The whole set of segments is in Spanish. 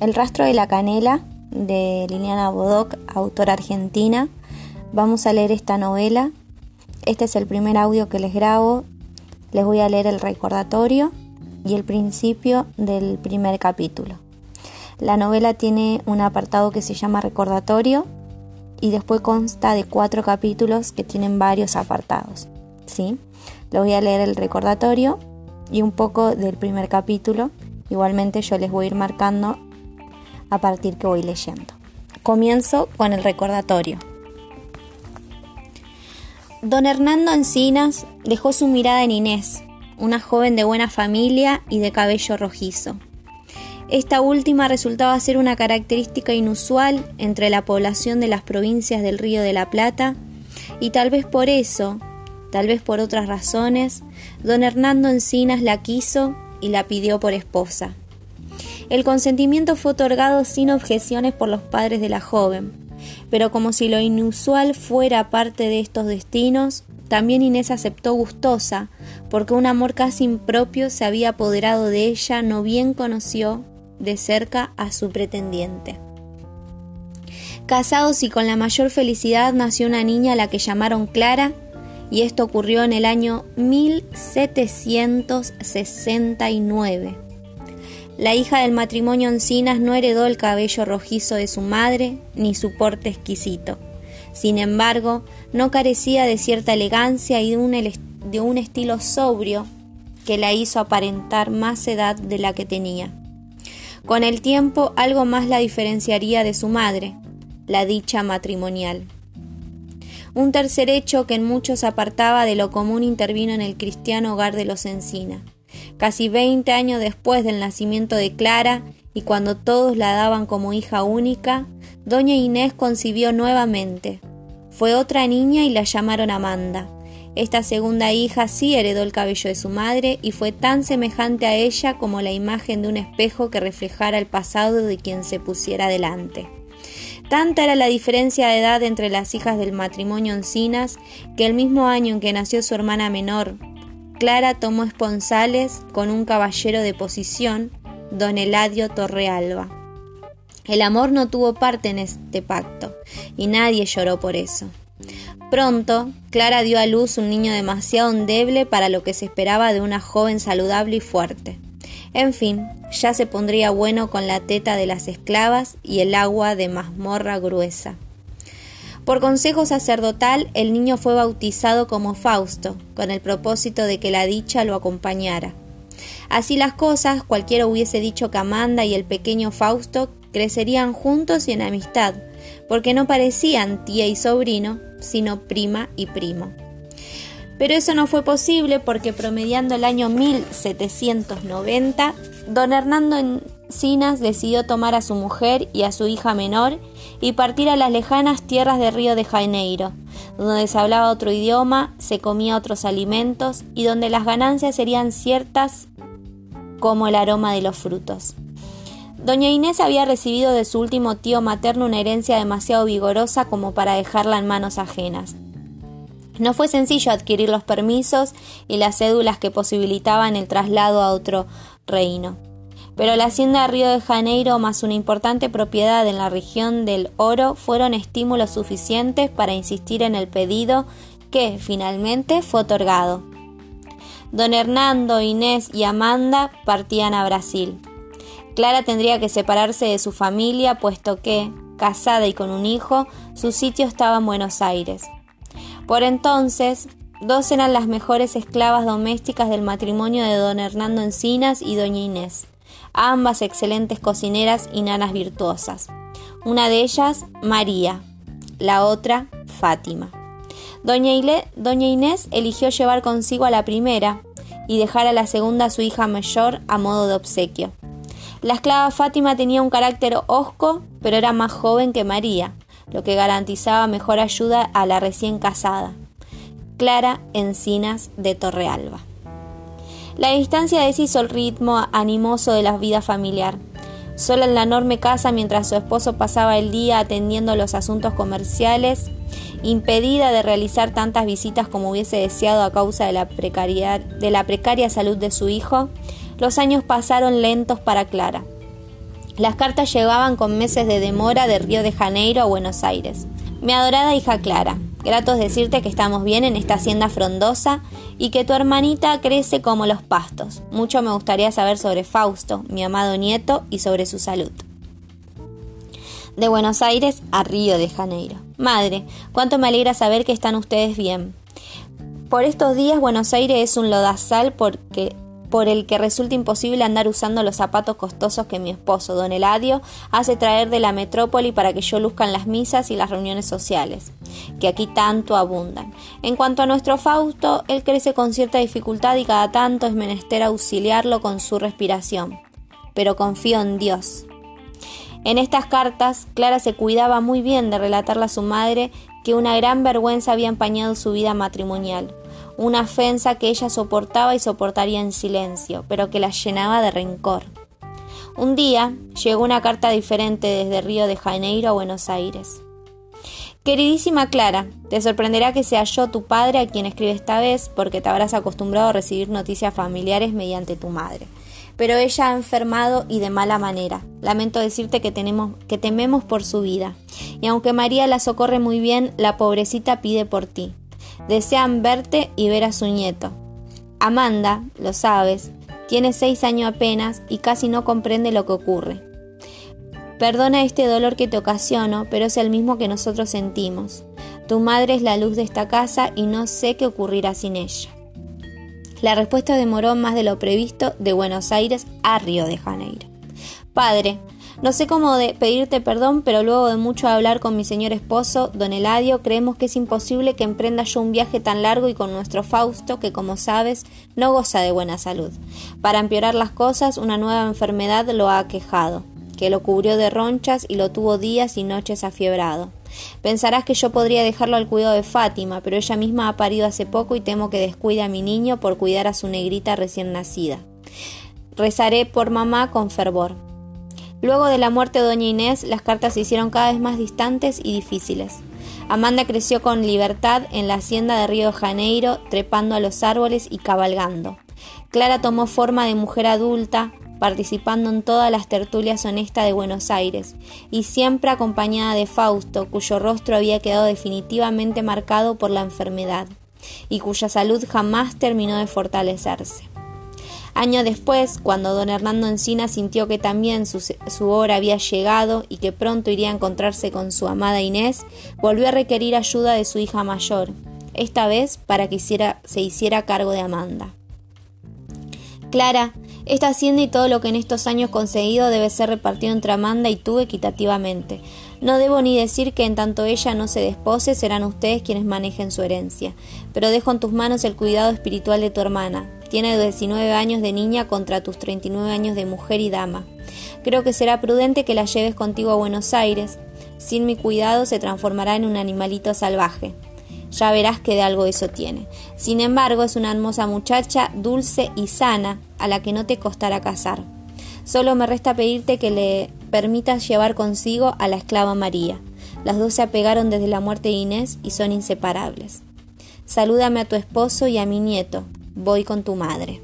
El rastro de la canela de Liliana Bodoc, autora argentina. Vamos a leer esta novela. Este es el primer audio que les grabo. Les voy a leer el recordatorio y el principio del primer capítulo. La novela tiene un apartado que se llama recordatorio y después consta de cuatro capítulos que tienen varios apartados. ¿sí? Les voy a leer el recordatorio y un poco del primer capítulo. Igualmente yo les voy a ir marcando a partir que voy leyendo. Comienzo con el recordatorio. Don Hernando Encinas dejó su mirada en Inés, una joven de buena familia y de cabello rojizo. Esta última resultaba ser una característica inusual entre la población de las provincias del Río de la Plata, y tal vez por eso, tal vez por otras razones, don Hernando Encinas la quiso y la pidió por esposa. El consentimiento fue otorgado sin objeciones por los padres de la joven, pero como si lo inusual fuera parte de estos destinos, también Inés aceptó gustosa, porque un amor casi impropio se había apoderado de ella, no bien conoció de cerca a su pretendiente. Casados y con la mayor felicidad nació una niña a la que llamaron Clara, y esto ocurrió en el año 1769. La hija del matrimonio Encinas no heredó el cabello rojizo de su madre ni su porte exquisito. Sin embargo, no carecía de cierta elegancia y de un, estilo sobrio que la hizo aparentar más edad de la que tenía. Con el tiempo algo más la diferenciaría de su madre, la dicha matrimonial. Un tercer hecho que en muchos apartaba de lo común intervino en el cristiano hogar de los Encina. Casi veinte años después del nacimiento de Clara y cuando todos la daban como hija única, doña Inés concibió nuevamente. Fue otra niña y la llamaron Amanda. Esta segunda hija sí heredó el cabello de su madre y fue tan semejante a ella como la imagen de un espejo que reflejara el pasado de quien se pusiera delante. Tanta era la diferencia de edad entre las hijas del matrimonio Encinas que el mismo año en que nació su hermana menor, Clara tomó esponsales con un caballero de posición, don Eladio Torrealba. El amor no tuvo parte en este pacto, y nadie lloró por eso. Pronto, Clara dio a luz un niño demasiado endeble para lo que se esperaba de una joven saludable y fuerte. En fin, ya se pondría bueno con la teta de las esclavas y el agua de mazmorra gruesa. Por consejo sacerdotal, el niño fue bautizado como Fausto, con el propósito de que la dicha lo acompañara. Así las cosas, cualquiera hubiese dicho que Amanda y el pequeño Fausto crecerían juntos y en amistad, porque no parecían tía y sobrino, sino prima y primo. Pero eso no fue posible porque promediando el año 1790, don Hernando Encinas decidió tomar a su mujer y a su hija menor y partir a las lejanas tierras de Río de Janeiro, donde se hablaba otro idioma, se comía otros alimentos y donde las ganancias serían ciertas como el aroma de los frutos. Doña Inés había recibido de su último tío materno una herencia demasiado vigorosa como para dejarla en manos ajenas. No fue sencillo adquirir los permisos y las cédulas que posibilitaban el traslado a otro reino pero la hacienda de Río de Janeiro más una importante propiedad en la región del oro fueron estímulos suficientes para insistir en el pedido que finalmente fue otorgado. Don Hernando, Inés y Amanda partían a Brasil. Clara tendría que separarse de su familia puesto que, casada y con un hijo, su sitio estaba en Buenos Aires. Por entonces, dos eran las mejores esclavas domésticas del matrimonio de don Hernando Encinas y doña Inés ambas excelentes cocineras y nanas virtuosas. Una de ellas, María, la otra, Fátima. Doña, Inés eligió llevar consigo a la primera y dejar a la segunda a su hija mayor a modo de obsequio. La esclava Fátima tenía un carácter hosco, pero era más joven que María, lo que garantizaba mejor ayuda a la recién casada. Clara Encinas de Torrealba. La distancia deshizo el ritmo animoso de la vida familiar. Sola en la enorme casa mientras su esposo pasaba el día atendiendo los asuntos comerciales, impedida de realizar tantas visitas como hubiese deseado a causa de la, de la precaria salud de su hijo, los años pasaron lentos para Clara. Las cartas llegaban con meses de demora de Río de Janeiro a Buenos Aires. Mi adorada hija Clara, gratos decirte que estamos bien en esta hacienda frondosa y que tu hermanita crece como los pastos. Mucho me gustaría saber sobre Fausto, mi amado nieto, y sobre su salud. De Buenos Aires a Río de Janeiro. Madre, cuánto me alegra saber que están ustedes bien. Por estos días Buenos Aires es un lodazal porque por el que resulta imposible andar usando los zapatos costosos que mi esposo, don Eladio, hace traer de la metrópoli para que yo luzca en las misas y las reuniones sociales, que aquí tanto abundan. En cuanto a nuestro Fausto, él crece con cierta dificultad y cada tanto es menester auxiliarlo con su respiración. Pero confío en Dios. En estas cartas, Clara se cuidaba muy bien de relatarle a su madre que una gran vergüenza había empañado su vida matrimonial, una ofensa que ella soportaba y soportaría en silencio, pero que la llenaba de rencor. Un día llegó una carta diferente desde Río de Janeiro a Buenos Aires. Queridísima Clara, te sorprenderá que sea yo tu padre a quien escribe esta vez, porque te habrás acostumbrado a recibir noticias familiares mediante tu madre. Pero ella ha enfermado y de mala manera. Lamento decirte que, tenemos, que tememos por su vida. Y aunque María la socorre muy bien, la pobrecita pide por ti desean verte y ver a su nieto. Amanda, lo sabes, tiene seis años apenas y casi no comprende lo que ocurre. Perdona este dolor que te ocasiono, pero es el mismo que nosotros sentimos. Tu madre es la luz de esta casa y no sé qué ocurrirá sin ella. La respuesta demoró más de lo previsto de Buenos Aires a Río de Janeiro. Padre, no sé cómo de pedirte perdón, pero luego de mucho hablar con mi señor esposo, don Eladio, creemos que es imposible que emprenda yo un viaje tan largo y con nuestro Fausto, que como sabes, no goza de buena salud. Para empeorar las cosas, una nueva enfermedad lo ha aquejado, que lo cubrió de ronchas y lo tuvo días y noches afiebrado. Pensarás que yo podría dejarlo al cuidado de Fátima, pero ella misma ha parido hace poco y temo que descuide a mi niño por cuidar a su negrita recién nacida. Rezaré por mamá con fervor. Luego de la muerte de doña Inés, las cartas se hicieron cada vez más distantes y difíciles. Amanda creció con libertad en la hacienda de Río de Janeiro, trepando a los árboles y cabalgando. Clara tomó forma de mujer adulta, participando en todas las tertulias honestas de Buenos Aires, y siempre acompañada de Fausto, cuyo rostro había quedado definitivamente marcado por la enfermedad, y cuya salud jamás terminó de fortalecerse. Año después, cuando don Hernando Encina sintió que también su, hora había llegado y que pronto iría a encontrarse con su amada Inés, volvió a requerir ayuda de su hija mayor, esta vez para que se hiciera cargo de Amanda. Clara, esta hacienda y todo lo que en estos años conseguido debe ser repartido entre Amanda y tú equitativamente. No debo ni decir que en tanto ella no se despose, serán ustedes quienes manejen su herencia. Pero dejo en tus manos el cuidado espiritual de tu hermana. Tiene 19 años de niña contra tus 39 años de mujer y dama. Creo que será prudente que la lleves contigo a Buenos Aires. Sin mi cuidado se transformará en un animalito salvaje. Ya verás que de algo eso tiene. Sin embargo, es una hermosa muchacha, dulce y sana, a la que no te costará casar. Solo me resta pedirte que le permitas llevar consigo a la esclava María. Las dos se apegaron desde la muerte de Inés y son inseparables. Salúdame a tu esposo y a mi nieto, voy con tu madre.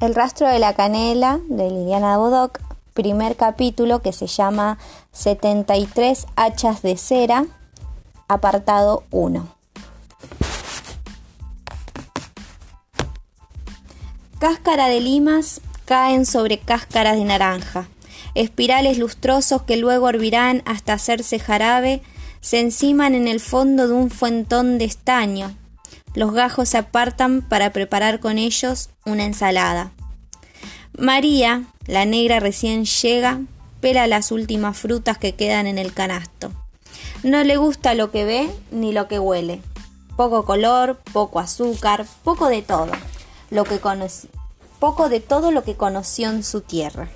El rastro de la canela de Liliana Bodoc, primer capítulo que se llama 73 hachas de cera, apartado 1. Cáscara de limas caen sobre cáscaras de naranja. Espirales lustrosos que luego hervirán hasta hacerse jarabe se enciman en el fondo de un fuentón de estaño. Los gajos se apartan para preparar con ellos una ensalada. María, la negra recién llega, pela las últimas frutas que quedan en el canasto. No le gusta lo que ve ni lo que huele. Poco color, poco azúcar, poco de todo. Lo que poco de todo lo que conoció en su tierra.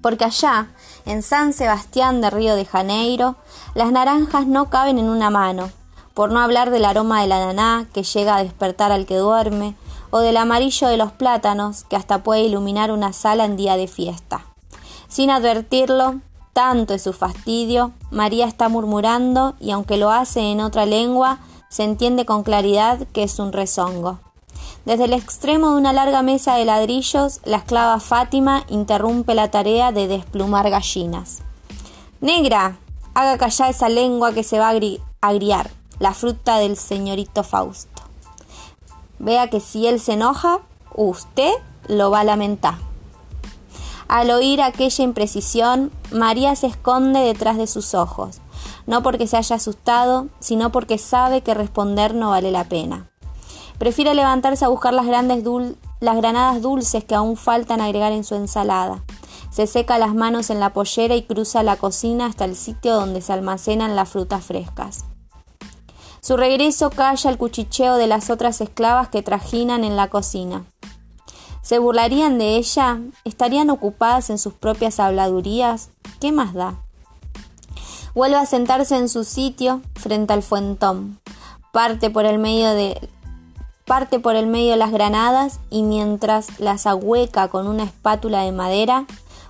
Porque allá, en San Sebastián de Río de Janeiro, las naranjas no caben en una mano, por no hablar del aroma de la naná que llega a despertar al que duerme, o del amarillo de los plátanos que hasta puede iluminar una sala en día de fiesta. Sin advertirlo, Tanto es su fastidio, María está murmurando y aunque lo hace en otra lengua, se entiende con claridad que es un rezongo. Desde el extremo de una larga mesa de ladrillos, la esclava Fátima interrumpe la tarea de desplumar gallinas. Negra, haga callar esa lengua que se va a agriar, la fruta del señorito Fausto. Vea que si él se enoja, usted lo va a lamentar. Al oír aquella imprecisión, María se esconde detrás de sus ojos, no porque se haya asustado, sino porque sabe que responder no vale la pena. Prefiere levantarse a buscar las, grandes las granadas dulces que aún faltan agregar en su ensalada. Se seca las manos en la pollera y cruza la cocina hasta el sitio donde se almacenan las frutas frescas. Su regreso calla el cuchicheo de las otras esclavas que trajinan en la cocina. ¿Se burlarían de ella? ¿Estarían ocupadas en sus propias habladurías? ¿Qué más da? Vuelve a sentarse en su sitio frente al fuentón. Parte por el medio de parte por el medio de las granadas y mientras las ahueca con una espátula de madera,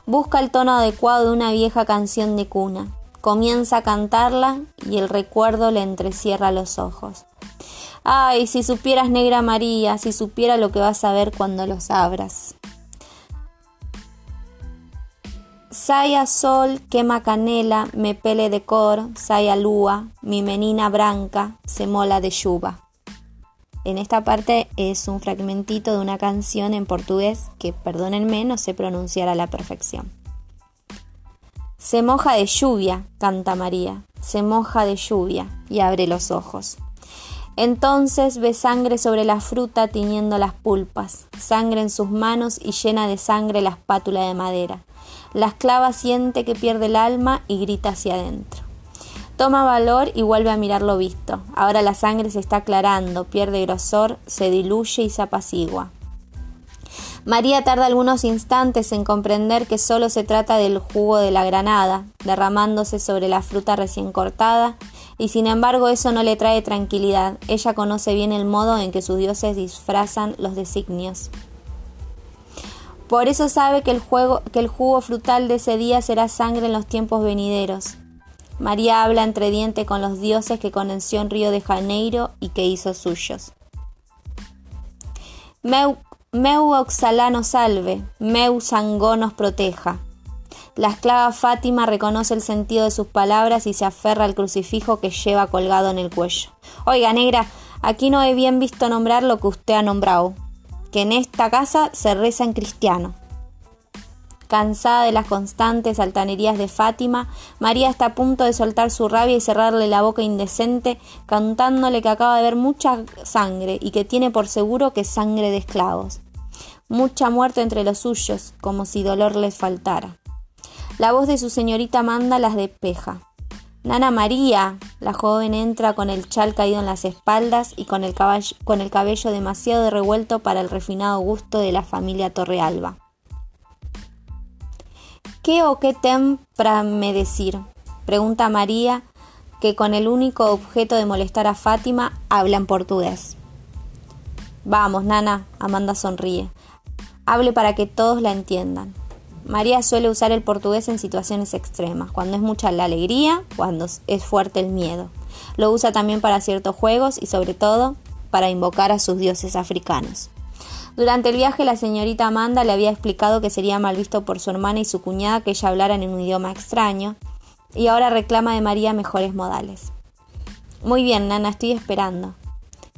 busca el tono adecuado de una vieja canción de cuna. Comienza a cantarla y el recuerdo le entrecierra los ojos. Ay, si supieras, negra María, si supiera lo que vas a ver cuando los abras. Saya sol, quema canela, me pele de cor, saya lúa, mi menina branca, se mola de yuba. En esta parte es un fragmentito de una canción en portugués que, perdónenme, no sé pronunciar a la perfección. Se moja de lluvia, canta María, se moja de lluvia y abre los ojos. Entonces ve sangre sobre la fruta tiñendo las pulpas, sangre en sus manos y llena de sangre la espátula de madera. La esclava siente que pierde el alma y grita hacia adentro. Toma valor y vuelve a mirar lo visto. Ahora la sangre se está aclarando, pierde grosor, se diluye y se apacigua. María tarda algunos instantes en comprender que solo se trata del jugo de la granada, derramándose sobre la fruta recién cortada, y sin embargo eso no le trae tranquilidad. Ella conoce bien el modo en que sus dioses disfrazan los designios. Por eso sabe que el, que el jugo frutal de ese día será sangre en los tiempos venideros. María habla entre dientes con los dioses que conoció en Río de Janeiro y que hizo suyos. Meu, meu Oxalá salve, meu Sangó nos proteja. La esclava Fátima reconoce el sentido de sus palabras y se aferra al crucifijo que lleva colgado en el cuello. Oiga, negra, aquí no he bien visto nombrar lo que usted ha nombrado, que en esta casa se reza en cristiano. Cansada de las constantes altanerías de Fátima, María está a punto de soltar su rabia y cerrarle la boca indecente, cantándole que acaba de ver mucha sangre y que tiene por seguro que es sangre de esclavos. Mucha muerte entre los suyos, como si dolor les faltara. La voz de su señorita Manda las despeja. Nana María. La joven entra con el chal caído en las espaldas y con el, con el cabello demasiado revuelto para el refinado gusto de la familia Torrealba. ¿Qué o qué tem para me decir? Pregunta María, que con el único objeto de molestar a Fátima habla en portugués. Vamos, nana, Amanda sonríe. Hable para que todos la entiendan. María suele usar el portugués en situaciones extremas, cuando es mucha la alegría, cuando es fuerte el miedo. Lo usa también para ciertos juegos y sobre todo para invocar a sus dioses africanos. Durante el viaje la señorita Amanda le había explicado que sería mal visto por su hermana y su cuñada que ella hablaran en un idioma extraño, y ahora reclama de María mejores modales. Muy bien, Nana, estoy esperando.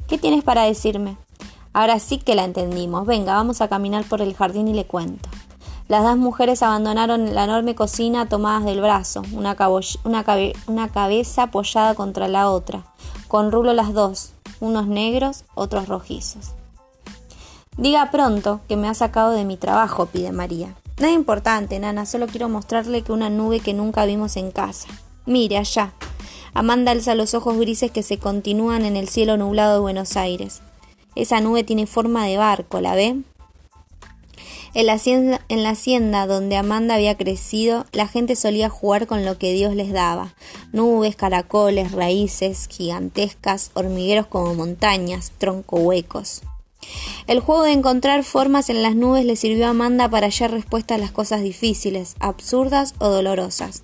¿Qué tienes para decirme? Ahora sí que la entendimos. Venga, vamos a caminar por el jardín y le cuento. Las dos mujeres abandonaron la enorme cocina tomadas del brazo, una, una cabeza apoyada contra la otra, con rulo las dos, unos negros, otros rojizos. Diga pronto que me ha sacado de mi trabajo, pide María. Nada importante, nana, solo quiero mostrarle que una nube que nunca vimos en casa. Mire allá. Amanda alza los ojos grises que se continúan en el cielo nublado de Buenos Aires. Esa nube tiene forma de barco, ¿la ve? En la, hacienda, en la hacienda donde Amanda había crecido, la gente solía jugar con lo que Dios les daba. Nubes, caracoles, raíces gigantescas, hormigueros como montañas, tronco huecos. El juego de encontrar formas en las nubes le sirvió a Amanda para hallar respuestas a las cosas difíciles, absurdas o dolorosas.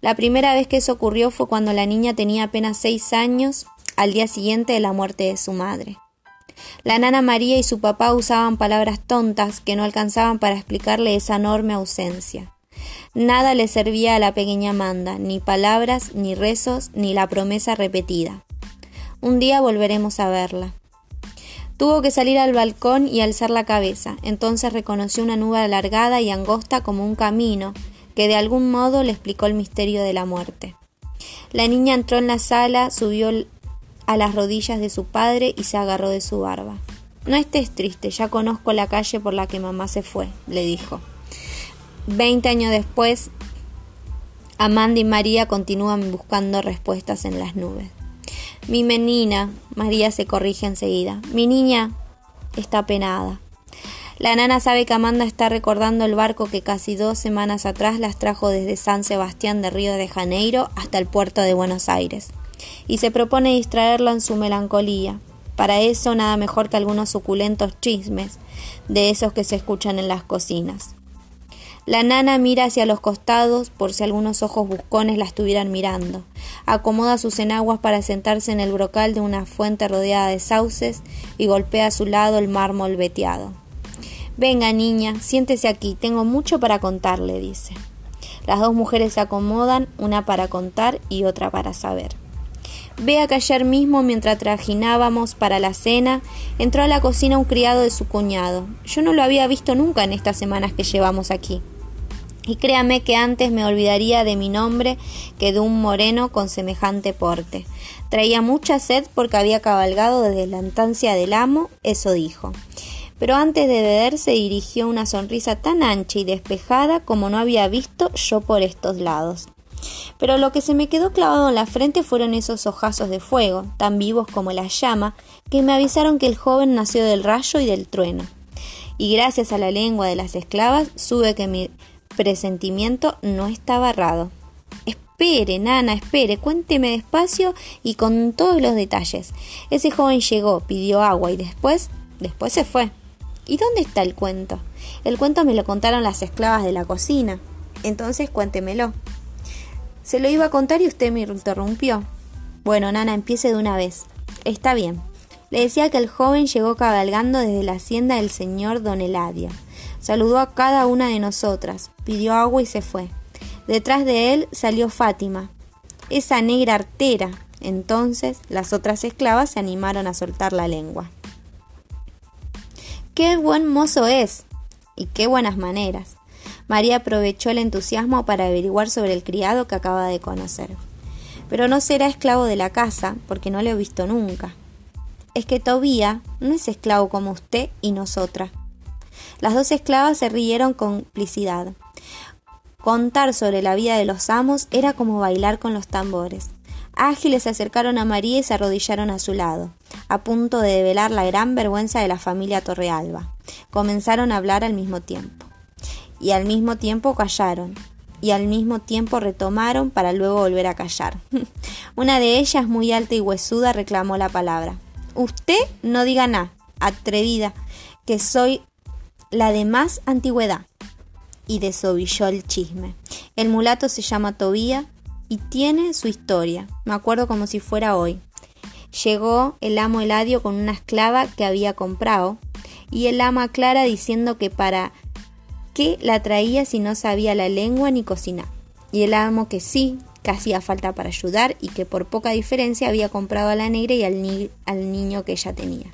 La primera vez que eso ocurrió fue cuando la niña tenía apenas seis años, al día siguiente de la muerte de su madre. La nana María y su papá usaban palabras tontas que no alcanzaban para explicarle esa enorme ausencia. Nada le servía a la pequeña Amanda, ni palabras, ni rezos, ni la promesa repetida. Un día volveremos a verla. Tuvo que salir al balcón y alzar la cabeza. Entonces reconoció una nube alargada y angosta como un camino, que de algún modo le explicó el misterio de la muerte. La niña entró en la sala, subió a las rodillas de su padre y se agarró de su barba. No estés triste, ya conozco la calle por la que mamá se fue, le dijo. Veinte años después, Amanda y María continúan buscando respuestas en las nubes. Mi menina, María se corrige enseguida, mi niña está penada. La nana sabe que Amanda está recordando el barco que casi dos semanas atrás las trajo desde San Sebastián de Río de Janeiro hasta el puerto de Buenos Aires y se propone distraerlo en su melancolía. Para eso nada mejor que algunos suculentos chismes, de esos que se escuchan en las cocinas. La nana mira hacia los costados por si algunos ojos buscones la estuvieran mirando. Acomoda sus enaguas para sentarse en el brocal de una fuente rodeada de sauces y golpea a su lado el mármol veteado. Venga, niña, siéntese aquí, tengo mucho para contarle, dice. Las dos mujeres se acomodan, una para contar y otra para saber. Vea que ayer mismo, mientras trajinábamos para la cena, entró a la cocina un criado de su cuñado. Yo no lo había visto nunca en estas semanas que llevamos aquí. Y créame que antes me olvidaría de mi nombre que de un moreno con semejante porte. Traía mucha sed porque había cabalgado desde la estancia del amo, eso dijo. Pero antes de beber se dirigió una sonrisa tan ancha y despejada como no había visto yo por estos lados. Pero lo que se me quedó clavado en la frente fueron esos ojazos de fuego, tan vivos como la llama, que me avisaron que el joven nació del rayo y del trueno. Y gracias a la lengua de las esclavas sube que mi presentimiento no estaba errado. Espere, nana, espere, cuénteme despacio y con todos los detalles. Ese joven llegó, pidió agua y después, después se fue. ¿Y dónde está el cuento? El cuento me lo contaron las esclavas de la cocina. Entonces cuéntemelo. Se lo iba a contar y usted me interrumpió. Bueno, Nana, empiece de una vez. Está bien. Le decía que el joven llegó cabalgando desde la hacienda del señor don Eladio. Saludó a cada una de nosotras, pidió agua y se fue. Detrás de él salió Fátima, esa negra artera. Entonces las otras esclavas se animaron a soltar la lengua. ¡Qué buen mozo es! Y qué buenas maneras. María aprovechó el entusiasmo para averiguar sobre el criado que acaba de conocer. Pero no será esclavo de la casa, porque no lo he visto nunca. Es que Tobía no es esclavo como usted y nosotras. Las dos esclavas se rieron con complicidad. Contar sobre la vida de los amos era como bailar con los tambores. Ágiles se acercaron a María y se arrodillaron a su lado, a punto de develar la gran vergüenza de la familia Torrealba. Comenzaron a hablar al mismo tiempo y al mismo tiempo callaron, y al mismo tiempo retomaron para luego volver a callar. Una de ellas, muy alta y huesuda, reclamó la palabra. Usted no diga nada, atrevida, que soy la de más antigüedad. Y desobilló el chisme. El mulato se llama Tobía y tiene su historia. Me acuerdo como si fuera hoy. Llegó el amo Eladio con una esclava que había comprado y el ama Clara diciendo que para que la traía si no sabía la lengua ni cocinar. Y el amo que sí, que hacía falta para ayudar y que por poca diferencia había comprado a la negra y al, al niño que ella tenía.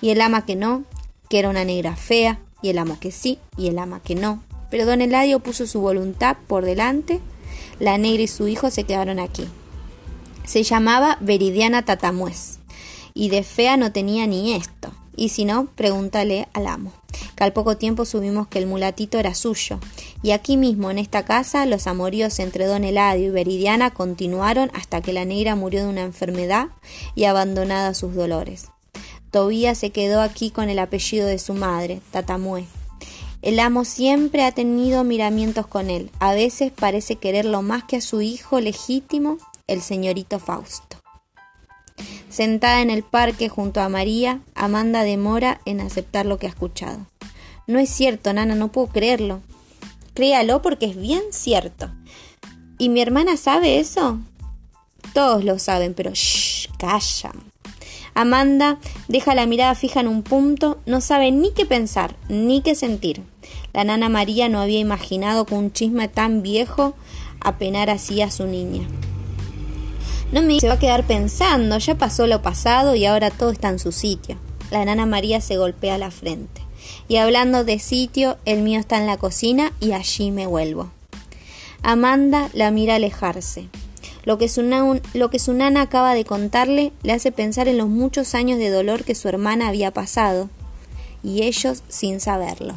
Y el ama que no, que era una negra fea, y el amo que sí, y el ama que no. Pero don Eladio puso su voluntad por delante, la negra y su hijo se quedaron aquí. Se llamaba Veridiana Tatamuez, y de fea no tenía ni esto, y si no, pregúntale al amo que al poco tiempo subimos que el mulatito era suyo, y aquí mismo en esta casa los amoríos entre don Eladio y Veridiana continuaron hasta que la negra murió de una enfermedad y abandonada a sus dolores. Tobía se quedó aquí con el apellido de su madre, Tatamue. El amo siempre ha tenido miramientos con él, a veces parece quererlo más que a su hijo legítimo, el señorito Fausto. Sentada en el parque junto a María, Amanda demora en aceptar lo que ha escuchado. No es cierto, Nana, no puedo creerlo. Créalo porque es bien cierto. ¿Y mi hermana sabe eso? Todos lo saben, pero shh, calla. Amanda deja la mirada fija en un punto, no sabe ni qué pensar, ni qué sentir. La nana María no había imaginado que un chisme tan viejo apenar así a su niña. No me se va a quedar pensando, ya pasó lo pasado y ahora todo está en su sitio. La nana María se golpea la frente. Y hablando de sitio, el mío está en la cocina y allí me vuelvo. Amanda la mira alejarse. Lo que, su lo que acaba de contarle le hace pensar en los muchos años de dolor que su hermana había pasado, y ellos sin saberlo.